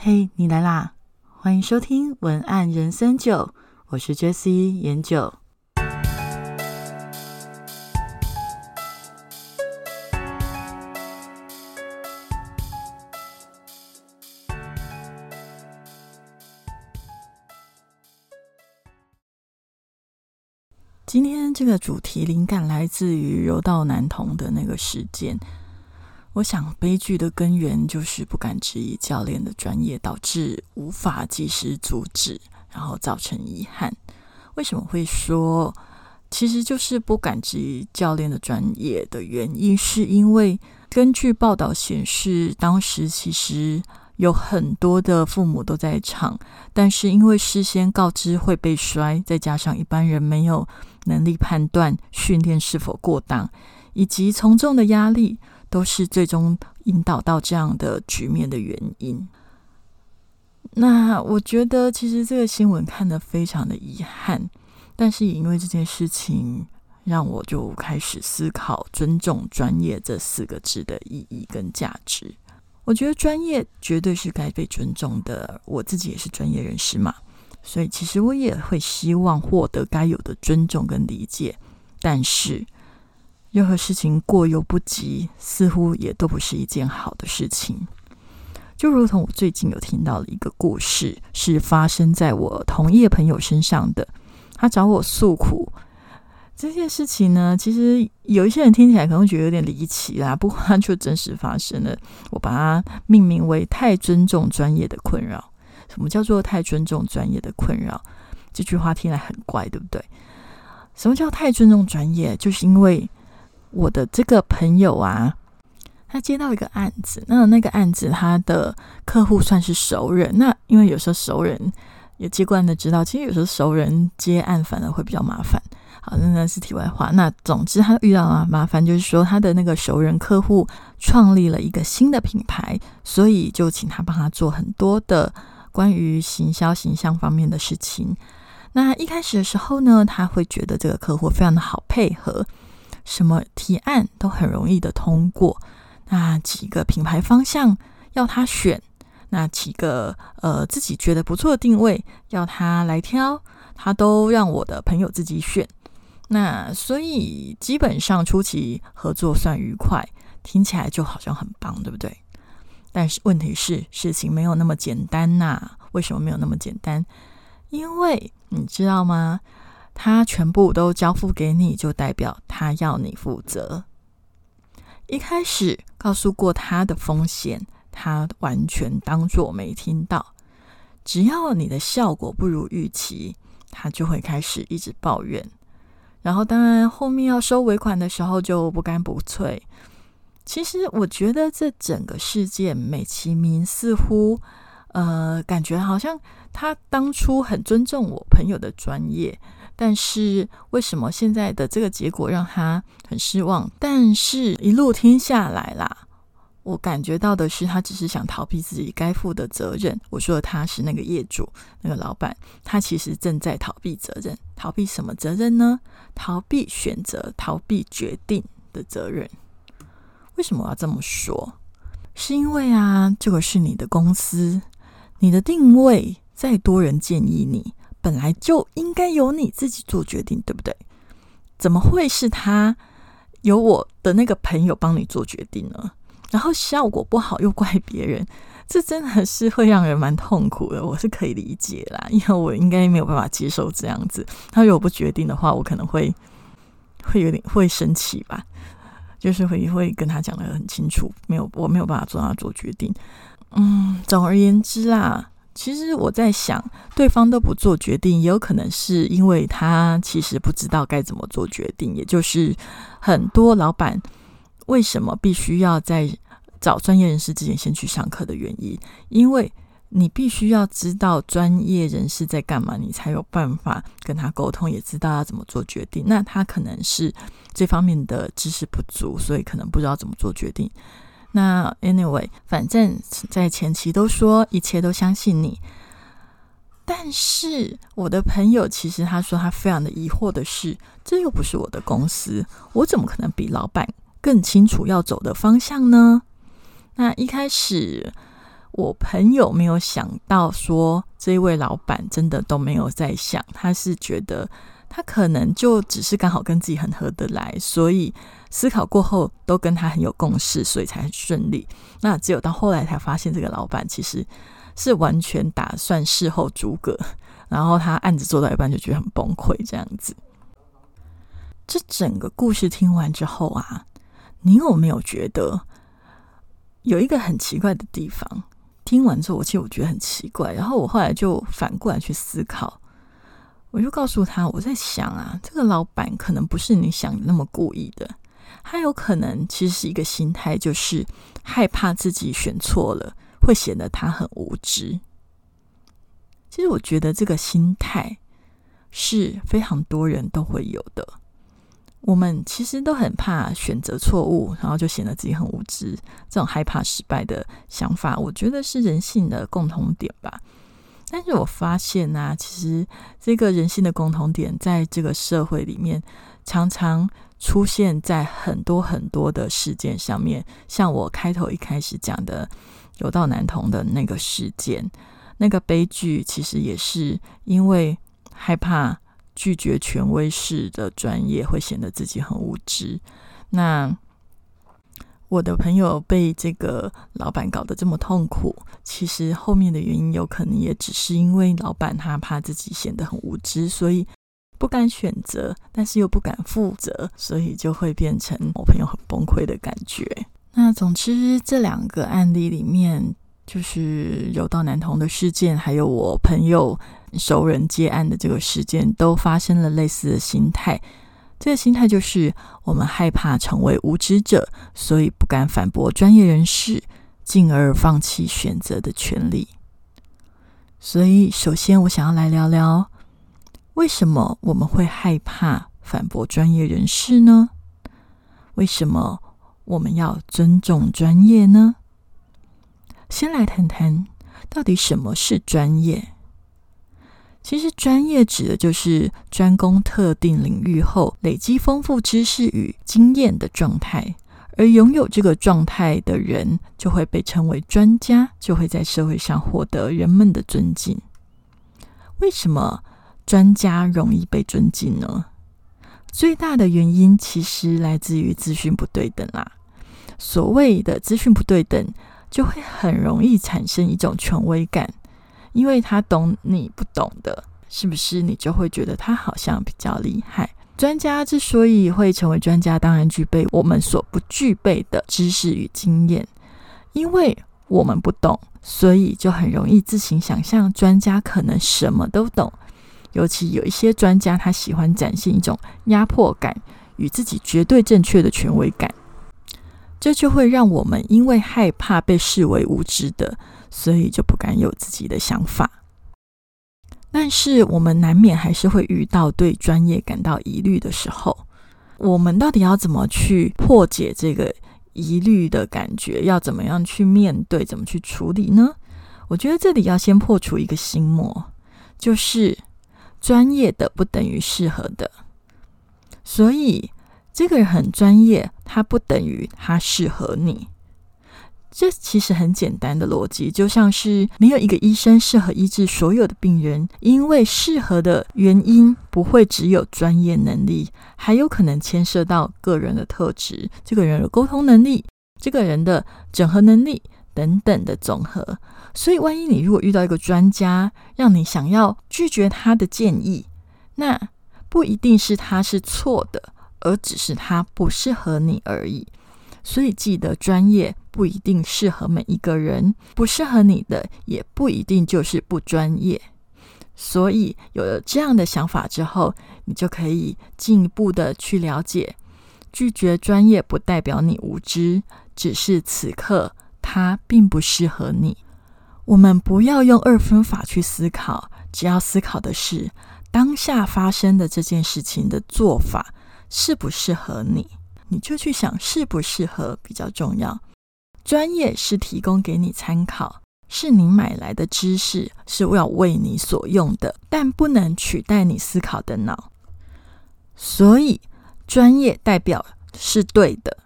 嘿，你来啦！欢迎收听文案人生九，我是 Jessie 研九。今天这个主题灵感来自于柔道男童的那个事件。我想，悲剧的根源就是不敢质疑教练的专业，导致无法及时阻止，然后造成遗憾。为什么会说，其实就是不敢质疑教练的专业的原因，是因为根据报道显示，当时其实有很多的父母都在场，但是因为事先告知会被摔，再加上一般人没有能力判断训练是否过当，以及从众的压力。都是最终引导到这样的局面的原因。那我觉得，其实这个新闻看得非常的遗憾，但是也因为这件事情，让我就开始思考“尊重专业”这四个字的意义跟价值。我觉得专业绝对是该被尊重的，我自己也是专业人士嘛，所以其实我也会希望获得该有的尊重跟理解，但是。任何事情过犹不及，似乎也都不是一件好的事情。就如同我最近有听到的一个故事，是发生在我同业朋友身上的。他找我诉苦这件事情呢，其实有一些人听起来可能觉得有点离奇啦，不过它就真实发生了。我把它命名为“太尊重专业的困扰”。什么叫做“太尊重专业的困扰”？这句话听来很怪，对不对？什么叫太尊重专业？就是因为。我的这个朋友啊，他接到一个案子，那那个案子他的客户算是熟人。那因为有时候熟人也接惯的知道，其实有时候熟人接案反而会比较麻烦。好，那那是题外话。那总之他遇到啊麻烦，就是说他的那个熟人客户创立了一个新的品牌，所以就请他帮他做很多的关于行销形象方面的事情。那一开始的时候呢，他会觉得这个客户非常的好配合。什么提案都很容易的通过，那几个品牌方向要他选，那几个呃自己觉得不错的定位要他来挑，他都让我的朋友自己选。那所以基本上初期合作算愉快，听起来就好像很棒，对不对？但是问题是事情没有那么简单呐。为什么没有那么简单？因为你知道吗？他全部都交付给你，就代表他要你负责。一开始告诉过他的风险，他完全当作没听到。只要你的效果不如预期，他就会开始一直抱怨。然后，当然后面要收尾款的时候就不干不脆。其实，我觉得这整个事件美其名似乎，呃，感觉好像他当初很尊重我朋友的专业。但是为什么现在的这个结果让他很失望？但是一路听下来啦，我感觉到的是他只是想逃避自己该负的责任。我说的他是那个业主，那个老板，他其实正在逃避责任。逃避什么责任呢？逃避选择，逃避决定的责任。为什么要这么说？是因为啊，这个是你的公司，你的定位，再多人建议你。本来就应该由你自己做决定，对不对？怎么会是他由我的那个朋友帮你做决定呢？然后效果不好又怪别人，这真的是会让人蛮痛苦的。我是可以理解啦，因为我应该没有办法接受这样子。他如果不决定的话，我可能会会有点会生气吧，就是会会跟他讲的很清楚，没有我没有办法做他做决定。嗯，总而言之啊。其实我在想，对方都不做决定，也有可能是因为他其实不知道该怎么做决定。也就是很多老板为什么必须要在找专业人士之前先去上课的原因，因为你必须要知道专业人士在干嘛，你才有办法跟他沟通，也知道要怎么做决定。那他可能是这方面的知识不足，所以可能不知道怎么做决定。那 anyway，反正在前期都说一切都相信你，但是我的朋友其实他说他非常的疑惑的是，这又不是我的公司，我怎么可能比老板更清楚要走的方向呢？那一开始我朋友没有想到说，这位老板真的都没有在想，他是觉得他可能就只是刚好跟自己很合得来，所以思考过后都跟他很有共识，所以才很顺利。那只有到后来才发现，这个老板其实是完全打算事后诸葛，然后他案子做到一半就觉得很崩溃，这样子。这整个故事听完之后啊，你有没有觉得有一个很奇怪的地方？听完之后，我其实我觉得很奇怪。然后我后来就反过来去思考，我就告诉他，我在想啊，这个老板可能不是你想的那么故意的，他有可能其实是一个心态，就是害怕自己选错了，会显得他很无知。其实我觉得这个心态是非常多人都会有的。我们其实都很怕选择错误，然后就显得自己很无知。这种害怕失败的想法，我觉得是人性的共同点吧。但是我发现呢，其实这个人性的共同点，在这个社会里面，常常出现在很多很多的事件上面。像我开头一开始讲的有道男童的那个事件，那个悲剧，其实也是因为害怕。拒绝权威式的专业，会显得自己很无知。那我的朋友被这个老板搞得这么痛苦，其实后面的原因有可能也只是因为老板他怕自己显得很无知，所以不敢选择，但是又不敢负责，所以就会变成我朋友很崩溃的感觉。那总之，这两个案例里面，就是柔道男童的事件，还有我朋友。熟人接案的这个事件，都发生了类似的心态。这个心态就是，我们害怕成为无知者，所以不敢反驳专业人士，进而放弃选择的权利。所以，首先我想要来聊聊，为什么我们会害怕反驳专业人士呢？为什么我们要尊重专业呢？先来谈谈，到底什么是专业？其实，专业指的就是专攻特定领域后累积丰富知识与经验的状态，而拥有这个状态的人就会被称为专家，就会在社会上获得人们的尊敬。为什么专家容易被尊敬呢？最大的原因其实来自于资讯不对等啦。所谓的资讯不对等，就会很容易产生一种权威感。因为他懂你不懂的，是不是你就会觉得他好像比较厉害？专家之所以会成为专家，当然具备我们所不具备的知识与经验。因为我们不懂，所以就很容易自行想象专家可能什么都懂。尤其有一些专家，他喜欢展现一种压迫感与自己绝对正确的权威感，这就会让我们因为害怕被视为无知的。所以就不敢有自己的想法，但是我们难免还是会遇到对专业感到疑虑的时候。我们到底要怎么去破解这个疑虑的感觉？要怎么样去面对？怎么去处理呢？我觉得这里要先破除一个心魔，就是专业的不等于适合的。所以这个人很专业，他不等于他适合你。这其实很简单的逻辑，就像是没有一个医生适合医治所有的病人，因为适合的原因不会只有专业能力，还有可能牵涉到个人的特质、这个人的沟通能力、这个人的整合能力等等的总和。所以，万一你如果遇到一个专家，让你想要拒绝他的建议，那不一定是他是错的，而只是他不适合你而已。所以记得，专业不一定适合每一个人，不适合你的也不一定就是不专业。所以有了这样的想法之后，你就可以进一步的去了解，拒绝专业不代表你无知，只是此刻它并不适合你。我们不要用二分法去思考，只要思考的是当下发生的这件事情的做法适不适合你。你就去想适不适合比较重要。专业是提供给你参考，是你买来的知识，是要为你所用的，但不能取代你思考的脑。所以，专业代表是对的。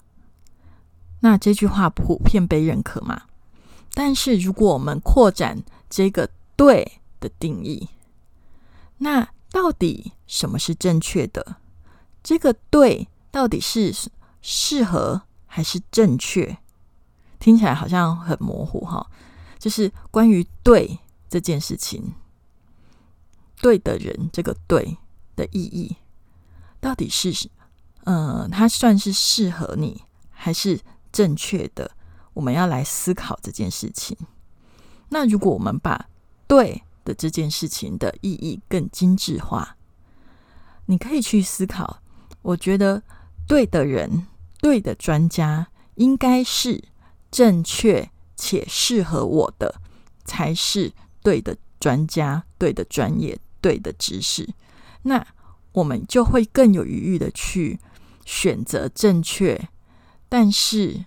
那这句话普遍被认可吗？但是如果我们扩展这个“对”的定义，那到底什么是正确的？这个“对”到底是适合还是正确？听起来好像很模糊哈。就是关于“对”这件事情，“对的人”这个“对”的意义，到底是呃，它算是适合你还是正确的？我们要来思考这件事情。那如果我们把“对”的这件事情的意义更精致化，你可以去思考。我觉得对的人、对的专家，应该是正确且适合我的，才是对的专家、对的专业、对的知识。那我们就会更有余裕的去选择正确，但是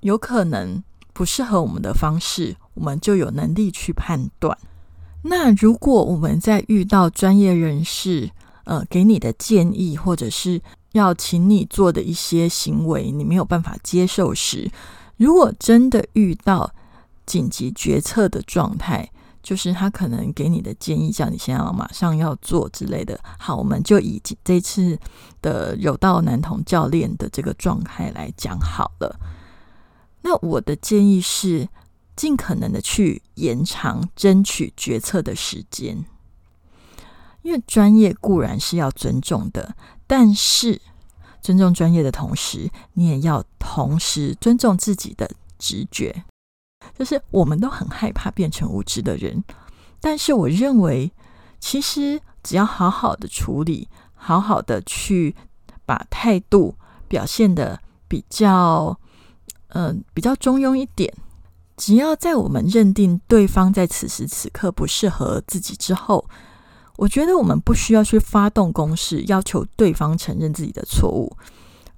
有可能不适合我们的方式，我们就有能力去判断。那如果我们在遇到专业人士，呃，给你的建议，或者是要请你做的一些行为，你没有办法接受时，如果真的遇到紧急决策的状态，就是他可能给你的建议，叫你先要马上要做之类的。好，我们就以这次的柔道男童教练的这个状态来讲好了。那我的建议是。尽可能的去延长争取决策的时间，因为专业固然是要尊重的，但是尊重专业的同时，你也要同时尊重自己的直觉。就是我们都很害怕变成无知的人，但是我认为，其实只要好好的处理，好好的去把态度表现的比较，嗯，比较中庸一点。只要在我们认定对方在此时此刻不适合自己之后，我觉得我们不需要去发动攻势，要求对方承认自己的错误，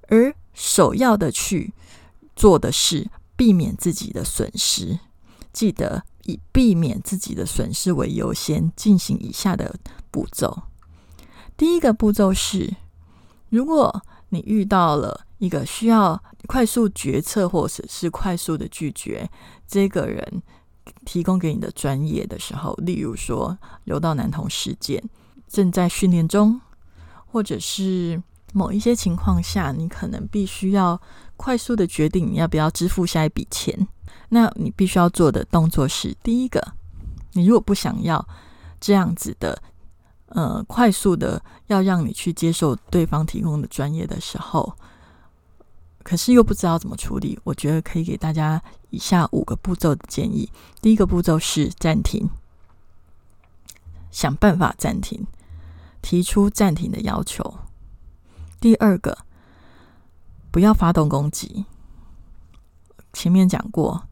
而首要的去做的是避免自己的损失。记得以避免自己的损失为优先，进行以下的步骤。第一个步骤是，如果你遇到了一个需要快速决策或者是快速的拒绝。这个人提供给你的专业的时候，例如说柔道男童事件正在训练中，或者是某一些情况下，你可能必须要快速的决定你要不要支付下一笔钱。那你必须要做的动作是：第一个，你如果不想要这样子的，呃，快速的要让你去接受对方提供的专业的时候。可是又不知道怎么处理，我觉得可以给大家以下五个步骤的建议。第一个步骤是暂停，想办法暂停，提出暂停的要求。第二个，不要发动攻击。前面讲过，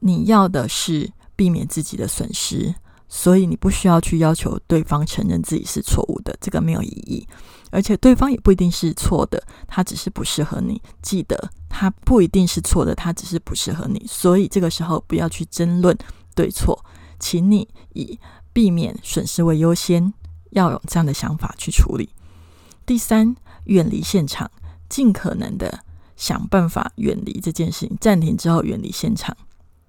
你要的是避免自己的损失。所以你不需要去要求对方承认自己是错误的，这个没有意义。而且对方也不一定是错的，他只是不适合你。记得，他不一定是错的，他只是不适合你。所以这个时候不要去争论对错，请你以避免损失为优先，要有这样的想法去处理。第三，远离现场，尽可能的想办法远离这件事情。暂停之后，远离现场。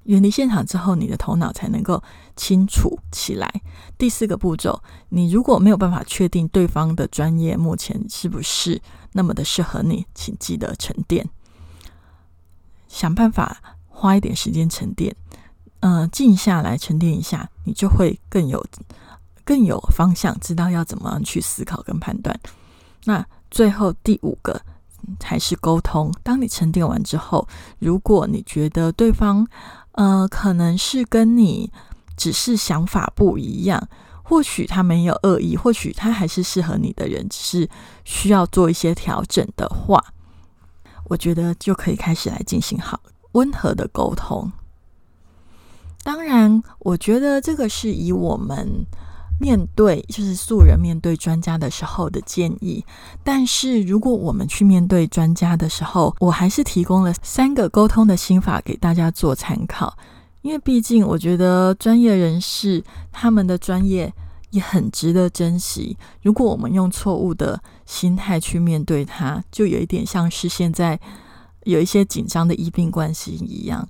远离现场之后，你的头脑才能够清楚起来。第四个步骤，你如果没有办法确定对方的专业目前是不是那么的适合你，请记得沉淀，想办法花一点时间沉淀，呃，静下来沉淀一下，你就会更有更有方向，知道要怎么样去思考跟判断。那最后第五个还是沟通。当你沉淀完之后，如果你觉得对方，呃，可能是跟你只是想法不一样，或许他没有恶意，或许他还是适合你的人，只是需要做一些调整的话，我觉得就可以开始来进行好温和的沟通。当然，我觉得这个是以我们。面对就是素人面对专家的时候的建议，但是如果我们去面对专家的时候，我还是提供了三个沟通的心法给大家做参考。因为毕竟我觉得专业人士他们的专业也很值得珍惜。如果我们用错误的心态去面对他，就有一点像是现在有一些紧张的医病关系一样。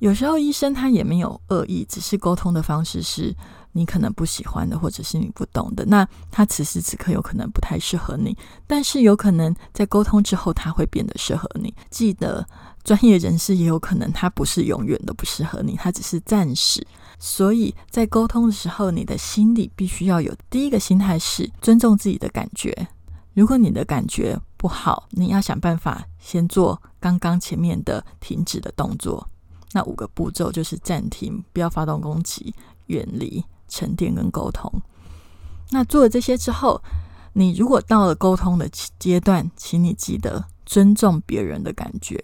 有时候医生他也没有恶意，只是沟通的方式是你可能不喜欢的，或者是你不懂的。那他此时此刻有可能不太适合你，但是有可能在沟通之后他会变得适合你。记得专业人士也有可能他不是永远都不适合你，他只是暂时。所以在沟通的时候，你的心里必须要有第一个心态是尊重自己的感觉。如果你的感觉不好，你要想办法先做刚刚前面的停止的动作。那五个步骤就是暂停，不要发动攻击，远离、沉淀跟沟通。那做了这些之后，你如果到了沟通的阶段，请你记得尊重别人的感觉。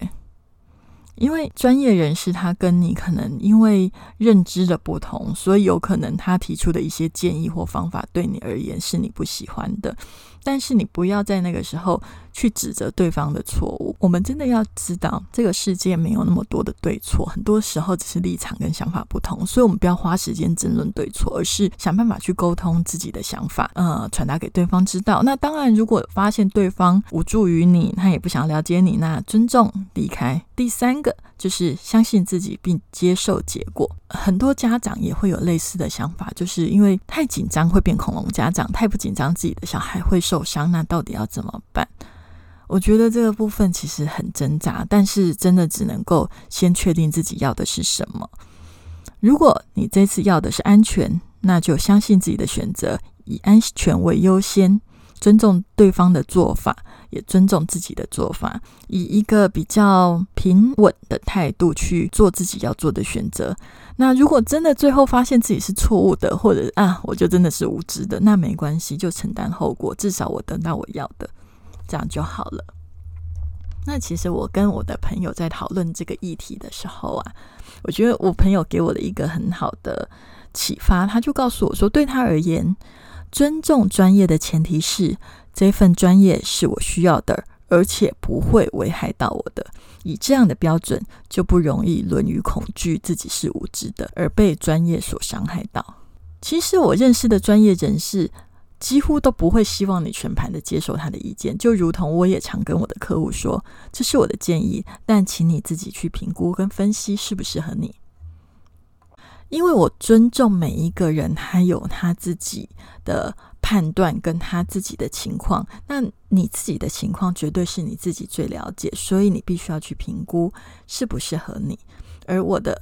因为专业人士他跟你可能因为认知的不同，所以有可能他提出的一些建议或方法对你而言是你不喜欢的。但是你不要在那个时候去指责对方的错误。我们真的要知道，这个世界没有那么多的对错，很多时候只是立场跟想法不同。所以，我们不要花时间争论对错，而是想办法去沟通自己的想法，呃，传达给对方知道。那当然，如果发现对方无助于你，他也不想了解你，那尊重离开。第三个就是相信自己并接受结果。很多家长也会有类似的想法，就是因为太紧张会变恐龙家长，太不紧张自己的小孩会受。伤，那到底要怎么办？我觉得这个部分其实很挣扎，但是真的只能够先确定自己要的是什么。如果你这次要的是安全，那就相信自己的选择，以安全为优先，尊重对方的做法，也尊重自己的做法，以一个比较平稳的态度去做自己要做的选择。那如果真的最后发现自己是错误的，或者啊，我就真的是无知的，那没关系，就承担后果，至少我得到我要的，这样就好了。那其实我跟我的朋友在讨论这个议题的时候啊，我觉得我朋友给我了一个很好的启发，他就告诉我说，对他而言，尊重专业的前提是这份专业是我需要的。而且不会危害到我的，以这样的标准就不容易沦于恐惧自己是无知的，而被专业所伤害到。其实我认识的专业人士几乎都不会希望你全盘的接受他的意见，就如同我也常跟我的客户说，这是我的建议，但请你自己去评估跟分析适不适合你。因为我尊重每一个人，他有他自己的。判断跟他自己的情况，那你自己的情况绝对是你自己最了解，所以你必须要去评估适不适合你。而我的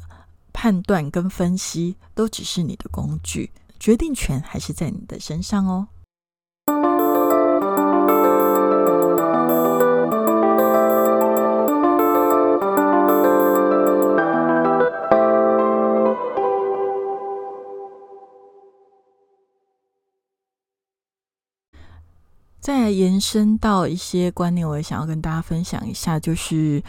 判断跟分析都只是你的工具，决定权还是在你的身上哦。再延伸到一些观念，我也想要跟大家分享一下，就是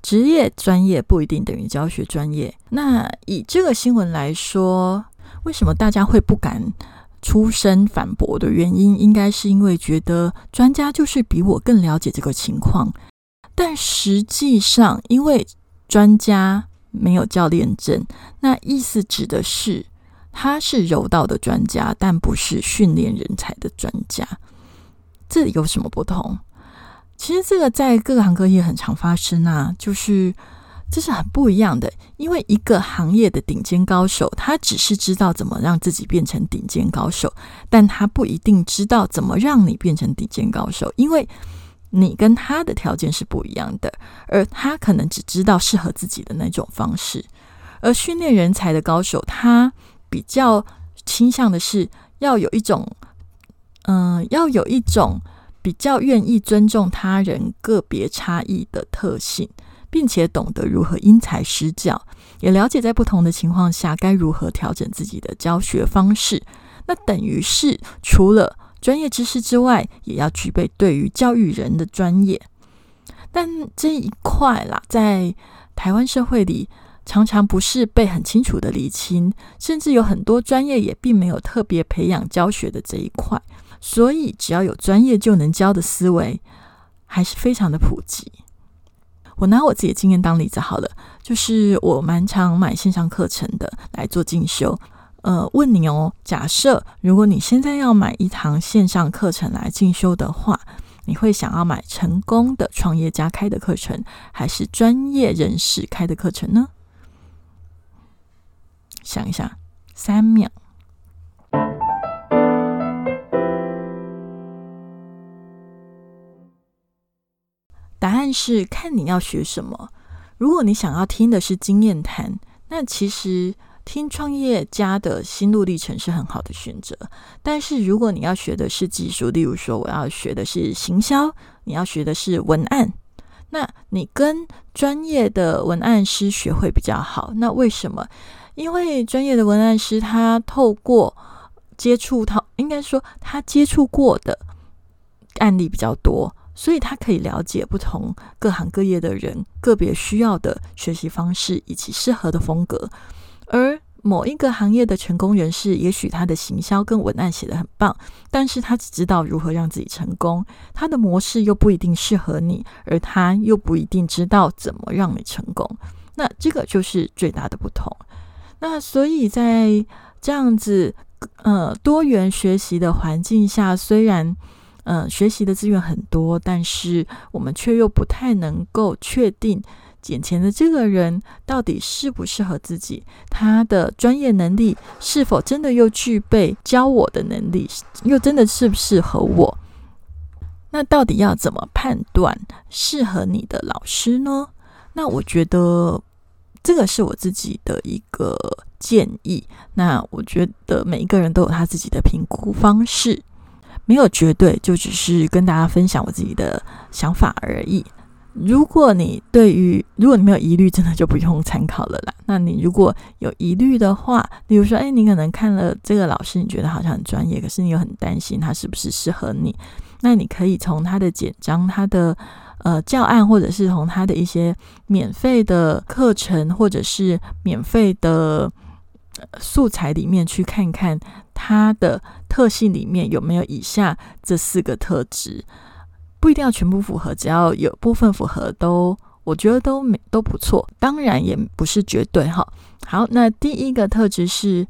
职业专业不一定等于教学专业。那以这个新闻来说，为什么大家会不敢出声反驳的原因，应该是因为觉得专家就是比我更了解这个情况。但实际上，因为专家没有教练证，那意思指的是他是柔道的专家，但不是训练人才的专家。这有什么不同？其实这个在各行各业很常发生啊，就是这是很不一样的。因为一个行业的顶尖高手，他只是知道怎么让自己变成顶尖高手，但他不一定知道怎么让你变成顶尖高手，因为你跟他的条件是不一样的，而他可能只知道适合自己的那种方式。而训练人才的高手，他比较倾向的是要有一种。嗯，要有一种比较愿意尊重他人个别差异的特性，并且懂得如何因材施教，也了解在不同的情况下该如何调整自己的教学方式。那等于是除了专业知识之外，也要具备对于教育人的专业。但这一块啦，在台湾社会里，常常不是被很清楚的理清，甚至有很多专业也并没有特别培养教学的这一块。所以，只要有专业就能教的思维，还是非常的普及。我拿我自己的经验当例子好了，就是我蛮常买线上课程的来做进修。呃，问你哦，假设如果你现在要买一堂线上课程来进修的话，你会想要买成功的创业家开的课程，还是专业人士开的课程呢？想一下，三秒。但是看你要学什么。如果你想要听的是经验谈，那其实听创业家的心路历程是很好的选择。但是如果你要学的是技术，例如说我要学的是行销，你要学的是文案，那你跟专业的文案师学会比较好。那为什么？因为专业的文案师他透过接触，他应该说他接触过的案例比较多。所以他可以了解不同各行各业的人个别需要的学习方式以及适合的风格，而某一个行业的成功人士，也许他的行销跟文案写得很棒，但是他只知道如何让自己成功，他的模式又不一定适合你，而他又不一定知道怎么让你成功。那这个就是最大的不同。那所以在这样子呃多元学习的环境下，虽然。嗯，学习的资源很多，但是我们却又不太能够确定眼前的这个人到底适不适合自己，他的专业能力是否真的又具备教我的能力，又真的适不适合我？那到底要怎么判断适合你的老师呢？那我觉得这个是我自己的一个建议。那我觉得每一个人都有他自己的评估方式。没有绝对，就只是跟大家分享我自己的想法而已。如果你对于，如果你没有疑虑，真的就不用参考了啦。那你如果有疑虑的话，比如说，哎，你可能看了这个老师，你觉得好像很专业，可是你又很担心他是不是适合你，那你可以从他的简章、他的呃教案，或者是从他的一些免费的课程，或者是免费的。素材里面去看看它的特性里面有没有以下这四个特质，不一定要全部符合，只要有部分符合都，我觉得都没都不错。当然也不是绝对哈。好，那第一个特质是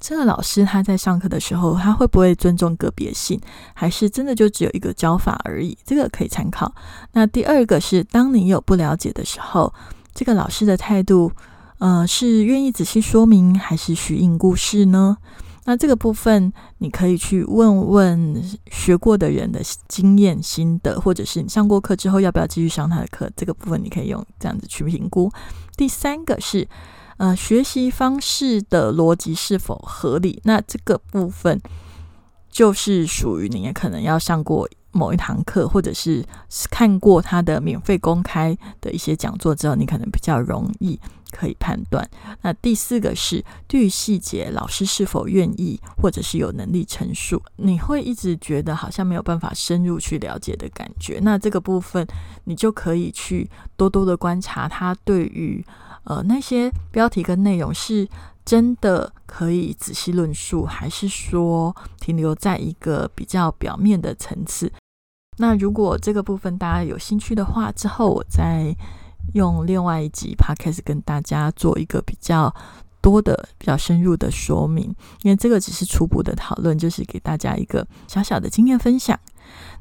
这个老师他在上课的时候，他会不会尊重个别性，还是真的就只有一个教法而已？这个可以参考。那第二个是当你有不了解的时候，这个老师的态度。呃，是愿意仔细说明，还是虚应故事呢？那这个部分，你可以去问问学过的人的经验心得，或者是你上过课之后要不要继续上他的课？这个部分你可以用这样子去评估。第三个是，呃，学习方式的逻辑是否合理？那这个部分就是属于你也可能要上过。某一堂课，或者是看过他的免费公开的一些讲座之后，你可能比较容易可以判断。那第四个是对于细节，老师是否愿意或者是有能力陈述，你会一直觉得好像没有办法深入去了解的感觉。那这个部分，你就可以去多多的观察他对于呃那些标题跟内容是。真的可以仔细论述，还是说停留在一个比较表面的层次？那如果这个部分大家有兴趣的话，之后我再用另外一集 podcast 跟大家做一个比较多的、比较深入的说明。因为这个只是初步的讨论，就是给大家一个小小的经验分享。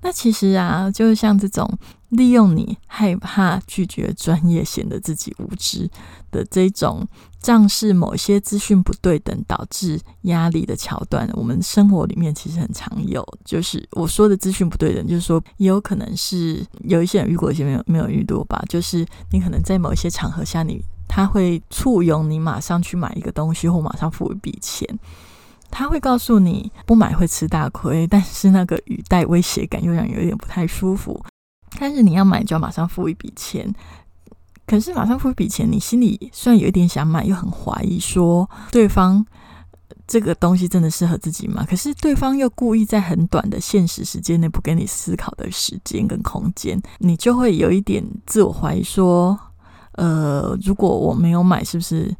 那其实啊，就是像这种利用你害怕拒绝专业，显得自己无知的这种仗势某些资讯不对等导致压力的桥段，我们生活里面其实很常有。就是我说的资讯不对等，就是说也有可能是有一些人遇过，一些没有没有遇到吧。就是你可能在某一些场合下，你他会簇拥你马上去买一个东西，或马上付一笔钱。他会告诉你不买会吃大亏，但是那个语带威胁感又让有点不太舒服。但是你要买就要马上付一笔钱，可是马上付一笔钱，你心里虽然有一点想买，又很怀疑说对方这个东西真的适合自己吗？可是对方又故意在很短的现实时间内不给你思考的时间跟空间，你就会有一点自我怀疑说：呃，如果我没有买，是不是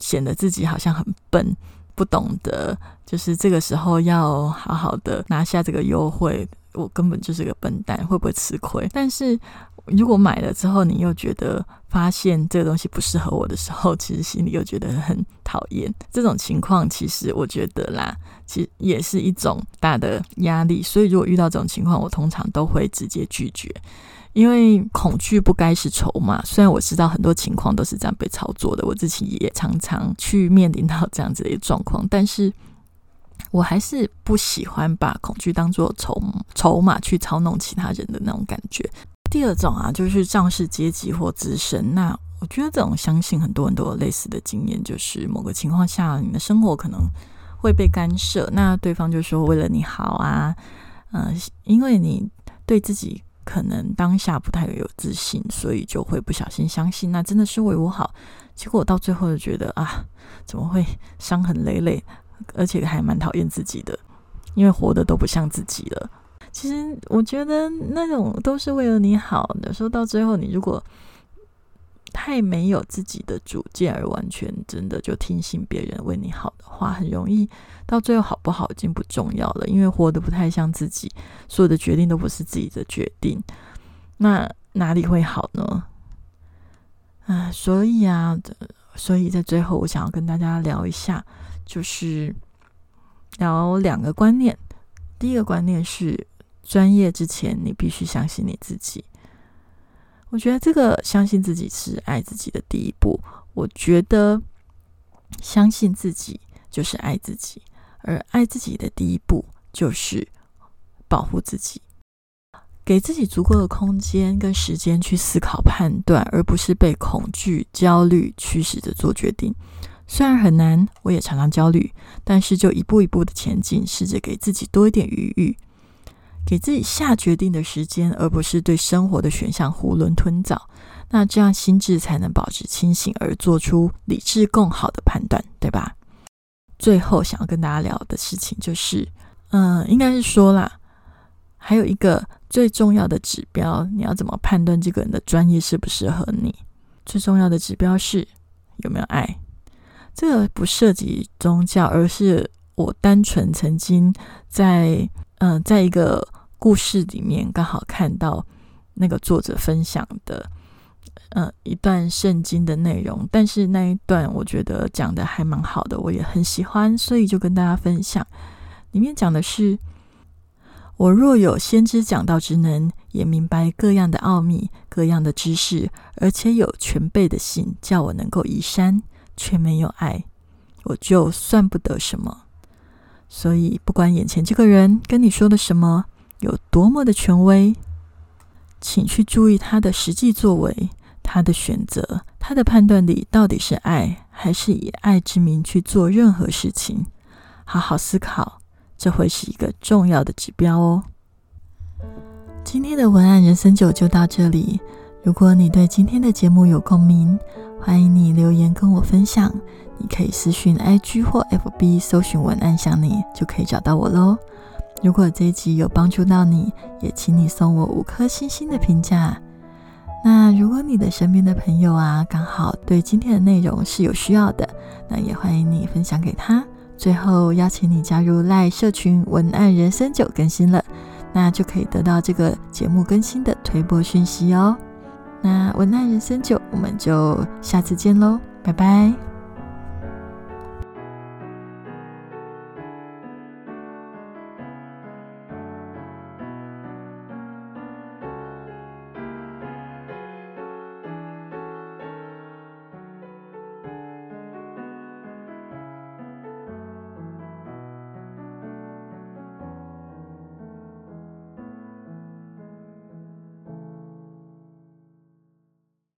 显得自己好像很笨？不懂得，就是这个时候要好好的拿下这个优惠，我根本就是个笨蛋，会不会吃亏？但是如果买了之后，你又觉得发现这个东西不适合我的时候，其实心里又觉得很讨厌。这种情况，其实我觉得啦，其实也是一种大的压力。所以如果遇到这种情况，我通常都会直接拒绝，因为恐惧不该是筹码。虽然我知道很多情况都是这样被操作的，我自己也常常去面临到这样子的一个状况，但是我还是不喜欢把恐惧当做筹筹码去操弄其他人的那种感觉。第二种啊，就是仗势阶级或自身。那我觉得这种，相信很多人都有类似的经验，就是某个情况下，你的生活可能会被干涉。那对方就说为了你好啊，嗯，因为你对自己可能当下不太有自信，所以就会不小心相信，那真的是为我好。结果到最后就觉得啊，怎么会伤痕累累，而且还蛮讨厌自己的，因为活的都不像自己了。其实我觉得那种都是为了你好有时候到最后，你如果太没有自己的主见，而完全真的就听信别人为你好的话，很容易到最后好不好已经不重要了，因为活得不太像自己，所有的决定都不是自己的决定，那哪里会好呢？啊，所以啊，所以在最后，我想要跟大家聊一下，就是聊两个观念。第一个观念是。专业之前，你必须相信你自己。我觉得这个相信自己是爱自己的第一步。我觉得相信自己就是爱自己，而爱自己的第一步就是保护自己，给自己足够的空间跟时间去思考、判断，而不是被恐惧、焦虑驱使着做决定。虽然很难，我也常常焦虑，但是就一步一步的前进，试着给自己多一点余裕。给自己下决定的时间，而不是对生活的选项囫囵吞枣。那这样心智才能保持清醒，而做出理智更好的判断，对吧？最后想要跟大家聊的事情就是，嗯，应该是说啦，还有一个最重要的指标，你要怎么判断这个人的专业适不适合你？最重要的指标是有没有爱。这个不涉及宗教，而是我单纯曾经在，嗯，在一个。故事里面刚好看到那个作者分享的，呃，一段圣经的内容，但是那一段我觉得讲的还蛮好的，我也很喜欢，所以就跟大家分享。里面讲的是：我若有先知讲道之能，也明白各样的奥秘、各样的知识，而且有全备的信，叫我能够移山，却没有爱，我就算不得什么。所以，不管眼前这个人跟你说的什么。有多么的权威，请去注意他的实际作为，他的选择，他的判断力到底是爱还是以爱之名去做任何事情？好好思考，这会是一个重要的指标哦。今天的文案人生九就到这里。如果你对今天的节目有共鸣，欢迎你留言跟我分享。你可以私讯 IG 或 FB 搜寻文案想你，就可以找到我喽。如果这一集有帮助到你，也请你送我五颗星星的评价。那如果你的身边的朋友啊，刚好对今天的内容是有需要的，那也欢迎你分享给他。最后邀请你加入赖社群文案人生九更新了，那就可以得到这个节目更新的推播讯息哦。那文案人生九，我们就下次见喽，拜拜。